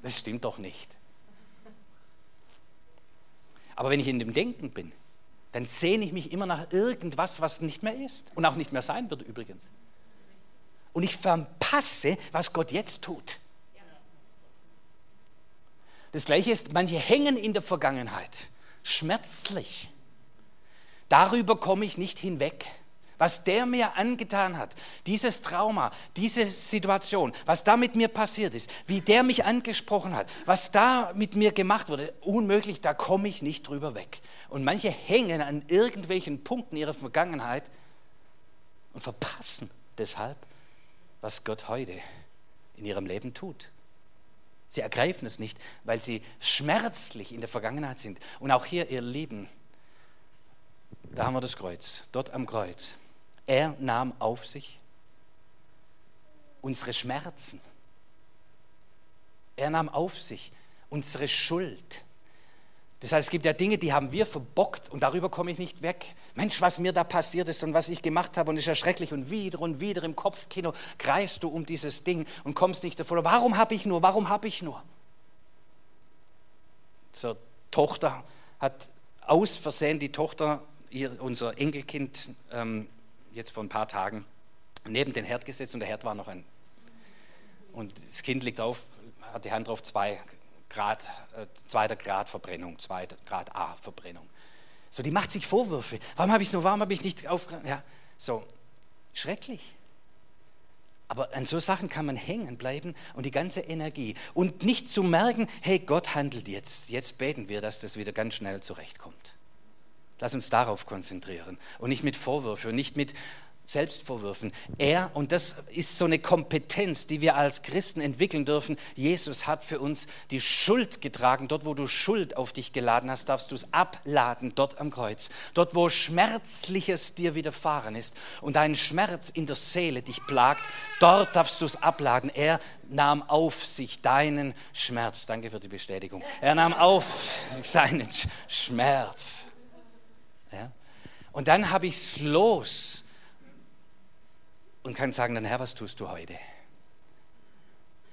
Das stimmt doch nicht. Aber wenn ich in dem Denken bin, dann sehne ich mich immer nach irgendwas, was nicht mehr ist und auch nicht mehr sein wird übrigens. Und ich verpasse, was Gott jetzt tut. Das Gleiche ist, manche hängen in der Vergangenheit, schmerzlich. Darüber komme ich nicht hinweg. Was der mir angetan hat, dieses Trauma, diese Situation, was da mit mir passiert ist, wie der mich angesprochen hat, was da mit mir gemacht wurde, unmöglich, da komme ich nicht drüber weg. Und manche hängen an irgendwelchen Punkten ihrer Vergangenheit und verpassen deshalb, was Gott heute in ihrem Leben tut. Sie ergreifen es nicht, weil sie schmerzlich in der Vergangenheit sind. Und auch hier, ihr Lieben, da haben wir das Kreuz, dort am Kreuz. Er nahm auf sich unsere Schmerzen. Er nahm auf sich unsere Schuld. Das heißt, es gibt ja Dinge, die haben wir verbockt und darüber komme ich nicht weg. Mensch, was mir da passiert ist und was ich gemacht habe und ist ja schrecklich und wieder und wieder im Kopfkino kreist du um dieses Ding und kommst nicht davon. Warum habe ich nur? Warum habe ich nur? Zur Tochter hat aus Versehen die Tochter, ihr, unser Enkelkind, ähm, jetzt vor ein paar Tagen neben den Herd gesetzt und der Herd war noch ein. Und das Kind liegt auf, hat die Hand drauf, zwei Grad, äh, zweiter Grad Verbrennung, zweiter Grad A Verbrennung. So, die macht sich Vorwürfe. Warum habe ich es nur, warum habe ich nicht auf, ja, so, schrecklich. Aber an so Sachen kann man hängen bleiben und die ganze Energie. Und nicht zu merken, hey, Gott handelt jetzt. Jetzt beten wir, dass das wieder ganz schnell zurechtkommt. Lass uns darauf konzentrieren und nicht mit Vorwürfen und nicht mit, Selbstvorwürfen. Er, und das ist so eine Kompetenz, die wir als Christen entwickeln dürfen, Jesus hat für uns die Schuld getragen. Dort, wo du Schuld auf dich geladen hast, darfst du es abladen, dort am Kreuz. Dort, wo Schmerzliches dir widerfahren ist und dein Schmerz in der Seele dich plagt, dort darfst du es abladen. Er nahm auf sich deinen Schmerz. Danke für die Bestätigung. Er nahm auf seinen Schmerz. Ja? Und dann habe ich es los und kann sagen, dann Herr, was tust du heute?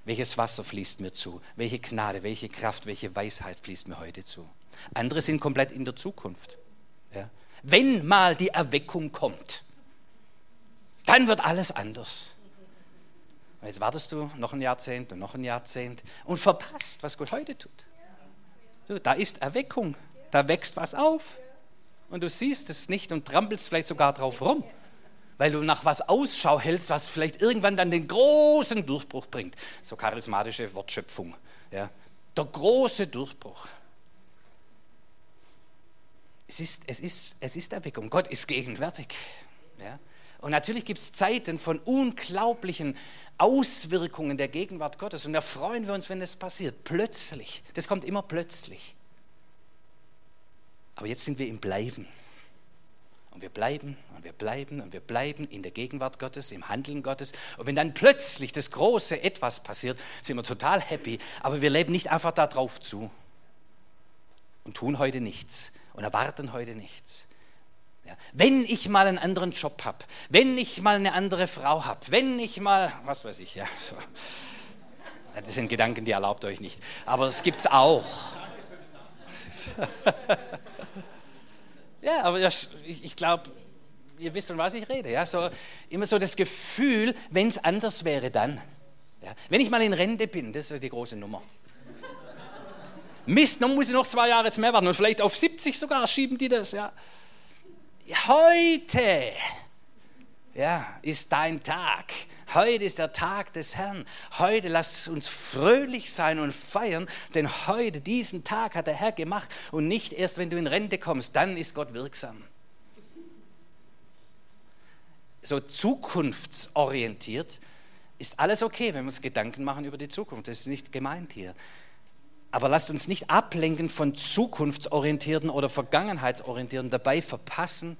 Welches Wasser fließt mir zu? Welche Gnade, welche Kraft, welche Weisheit fließt mir heute zu? Andere sind komplett in der Zukunft. Ja? Wenn mal die Erweckung kommt, Dann wird alles anders. Und jetzt wartest du noch ein Jahrzehnt und noch ein Jahrzehnt und verpasst, was Gott heute tut. So, da ist Erweckung, da wächst was auf. Und du siehst es nicht und trampelst vielleicht sogar drauf rum, weil du nach was Ausschau hältst, was vielleicht irgendwann dann den großen Durchbruch bringt. So charismatische Wortschöpfung. Ja. Der große Durchbruch. Es ist, es, ist, es ist Erweckung. Gott ist gegenwärtig. Ja. Und natürlich gibt es Zeiten von unglaublichen Auswirkungen der Gegenwart Gottes. Und da freuen wir uns, wenn das passiert. Plötzlich. Das kommt immer plötzlich. Aber jetzt sind wir im Bleiben. Und wir bleiben und wir bleiben und wir bleiben in der Gegenwart Gottes, im Handeln Gottes. Und wenn dann plötzlich das große Etwas passiert, sind wir total happy. Aber wir leben nicht einfach darauf zu und tun heute nichts und erwarten heute nichts. Ja, wenn ich mal einen anderen Job habe, wenn ich mal eine andere Frau habe, wenn ich mal, was weiß ich, ja. So. Das sind Gedanken, die erlaubt euch nicht. Aber es gibt es auch. ja, aber ich, ich glaube, ihr wisst, von was ich rede. Ja? So, immer so das Gefühl, wenn es anders wäre, dann. Ja? Wenn ich mal in Rente bin, das ist die große Nummer. Mist, dann muss ich noch zwei Jahre jetzt mehr warten und vielleicht auf 70 sogar schieben die das. Ja heute ja, ist dein Tag. Heute ist der Tag des Herrn. Heute lass uns fröhlich sein und feiern, denn heute, diesen Tag hat der Herr gemacht und nicht erst, wenn du in Rente kommst, dann ist Gott wirksam. So zukunftsorientiert ist alles okay, wenn wir uns Gedanken machen über die Zukunft. Das ist nicht gemeint hier. Aber lasst uns nicht ablenken von zukunftsorientierten oder vergangenheitsorientierten, dabei verpassen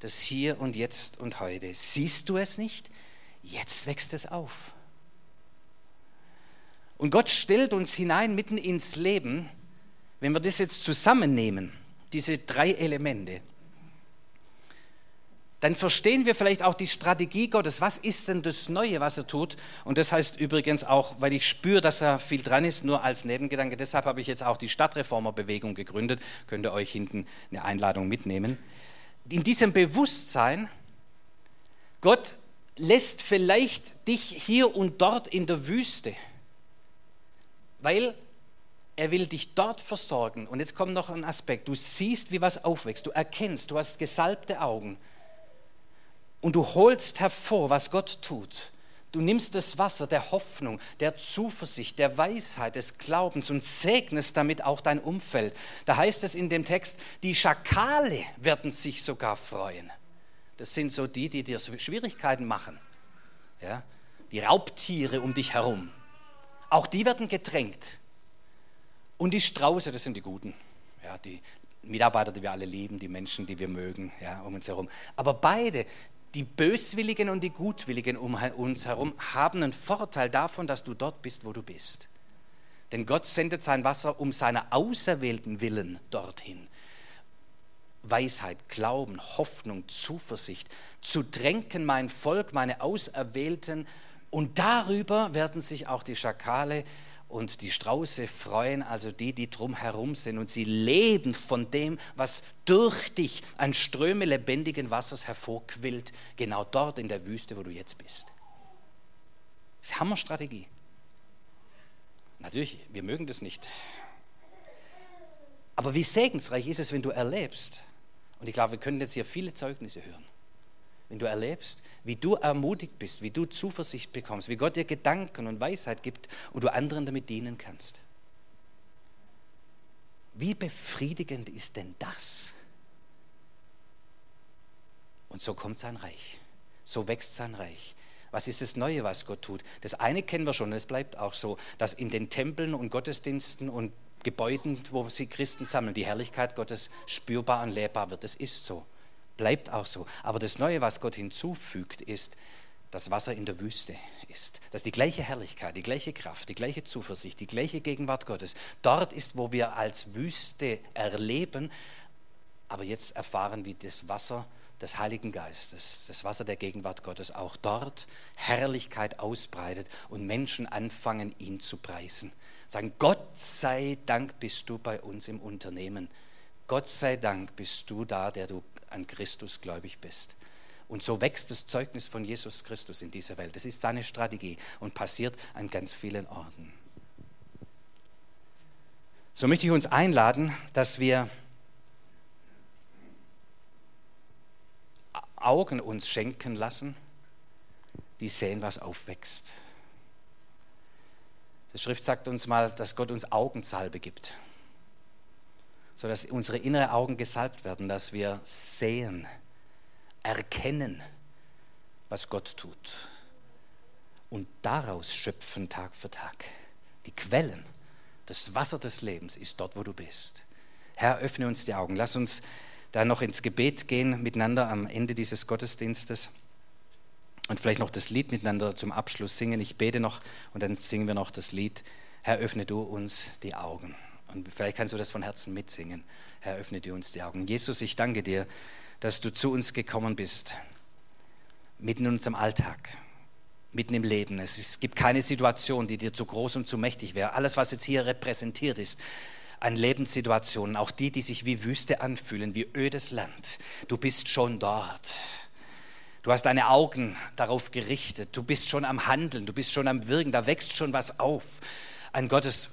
das Hier und Jetzt und heute. Siehst du es nicht? Jetzt wächst es auf. Und Gott stellt uns hinein mitten ins Leben, wenn wir das jetzt zusammennehmen, diese drei Elemente dann verstehen wir vielleicht auch die Strategie Gottes. Was ist denn das Neue, was er tut? Und das heißt übrigens auch, weil ich spüre, dass er viel dran ist, nur als Nebengedanke. Deshalb habe ich jetzt auch die Stadtreformerbewegung gegründet. Könnt ihr euch hinten eine Einladung mitnehmen. In diesem Bewusstsein, Gott lässt vielleicht dich hier und dort in der Wüste, weil er will dich dort versorgen. Und jetzt kommt noch ein Aspekt. Du siehst, wie was aufwächst. Du erkennst, du hast gesalbte Augen und du holst hervor, was Gott tut. Du nimmst das Wasser der Hoffnung, der Zuversicht, der Weisheit, des Glaubens und segnest damit auch dein Umfeld. Da heißt es in dem Text, die Schakale werden sich sogar freuen. Das sind so die, die dir Schwierigkeiten machen. Ja? Die Raubtiere um dich herum. Auch die werden gedrängt. Und die Strauße, das sind die Guten. Ja, die Mitarbeiter, die wir alle lieben, die Menschen, die wir mögen, ja, um uns herum. Aber beide, die Böswilligen und die Gutwilligen um uns herum haben einen Vorteil davon, dass du dort bist, wo du bist. Denn Gott sendet sein Wasser um seiner auserwählten Willen dorthin. Weisheit, Glauben, Hoffnung, Zuversicht, zu tränken mein Volk, meine Auserwählten, und darüber werden sich auch die Schakale und die Strauße freuen, also die, die drumherum sind. Und sie leben von dem, was durch dich an Ströme lebendigen Wassers hervorquillt, genau dort in der Wüste, wo du jetzt bist. Das ist Hammerstrategie. Natürlich, wir mögen das nicht. Aber wie segensreich ist es, wenn du erlebst, und ich glaube, wir können jetzt hier viele Zeugnisse hören, wenn du erlebst, wie du ermutigt bist, wie du Zuversicht bekommst, wie Gott dir Gedanken und Weisheit gibt und du anderen damit dienen kannst. Wie befriedigend ist denn das? Und so kommt sein Reich, so wächst sein Reich. Was ist das Neue, was Gott tut? Das eine kennen wir schon, es bleibt auch so, dass in den Tempeln und Gottesdiensten und Gebäuden, wo sie Christen sammeln, die Herrlichkeit Gottes spürbar und lebbar wird. Das ist so bleibt auch so. Aber das Neue, was Gott hinzufügt, ist, dass Wasser in der Wüste ist. Dass die gleiche Herrlichkeit, die gleiche Kraft, die gleiche Zuversicht, die gleiche Gegenwart Gottes dort ist, wo wir als Wüste erleben, aber jetzt erfahren, wie das Wasser des Heiligen Geistes, das Wasser der Gegenwart Gottes auch dort Herrlichkeit ausbreitet und Menschen anfangen, ihn zu preisen. Sagen, Gott sei Dank bist du bei uns im Unternehmen. Gott sei Dank bist du da, der du an Christus gläubig bist. Und so wächst das Zeugnis von Jesus Christus in dieser Welt. Das ist seine Strategie und passiert an ganz vielen Orten. So möchte ich uns einladen, dass wir Augen uns schenken lassen, die sehen, was aufwächst. Die Schrift sagt uns mal, dass Gott uns Augensalbe gibt, sodass unsere inneren Augen gesalbt werden, dass wir sehen, erkennen, was Gott tut und daraus schöpfen Tag für Tag. Die Quellen, das Wasser des Lebens ist dort, wo du bist. Herr, öffne uns die Augen. Lass uns da noch ins Gebet gehen miteinander am Ende dieses Gottesdienstes und vielleicht noch das Lied miteinander zum Abschluss singen. Ich bete noch und dann singen wir noch das Lied. Herr, öffne du uns die Augen. Und vielleicht kannst du das von Herzen mitsingen. Herr, öffne du uns die Augen. Jesus, ich danke dir, dass du zu uns gekommen bist, mitten in unserem Alltag, mitten im Leben. Es gibt keine Situation, die dir zu groß und zu mächtig wäre. Alles, was jetzt hier repräsentiert ist, an Lebenssituationen, auch die, die sich wie Wüste anfühlen, wie ödes Land. Du bist schon dort. Du hast deine Augen darauf gerichtet. Du bist schon am Handeln, du bist schon am Wirken. Da wächst schon was auf an Gottes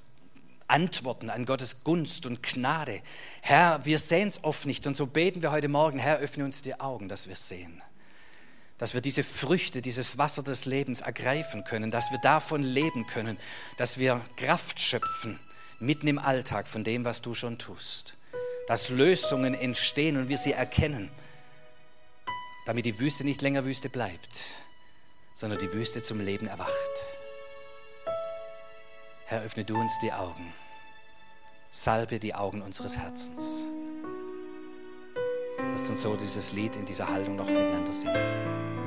Antworten, an Gottes Gunst und Gnade. Herr, wir sehen es oft nicht und so beten wir heute Morgen, Herr, öffne uns die Augen, dass wir sehen. Dass wir diese Früchte, dieses Wasser des Lebens ergreifen können, dass wir davon leben können, dass wir Kraft schöpfen mitten im Alltag von dem, was du schon tust. Dass Lösungen entstehen und wir sie erkennen, damit die Wüste nicht länger Wüste bleibt, sondern die Wüste zum Leben erwacht. Herr, öffne du uns die Augen. Salbe die Augen unseres Herzens. Lass uns so dieses Lied in dieser Haltung noch miteinander singen.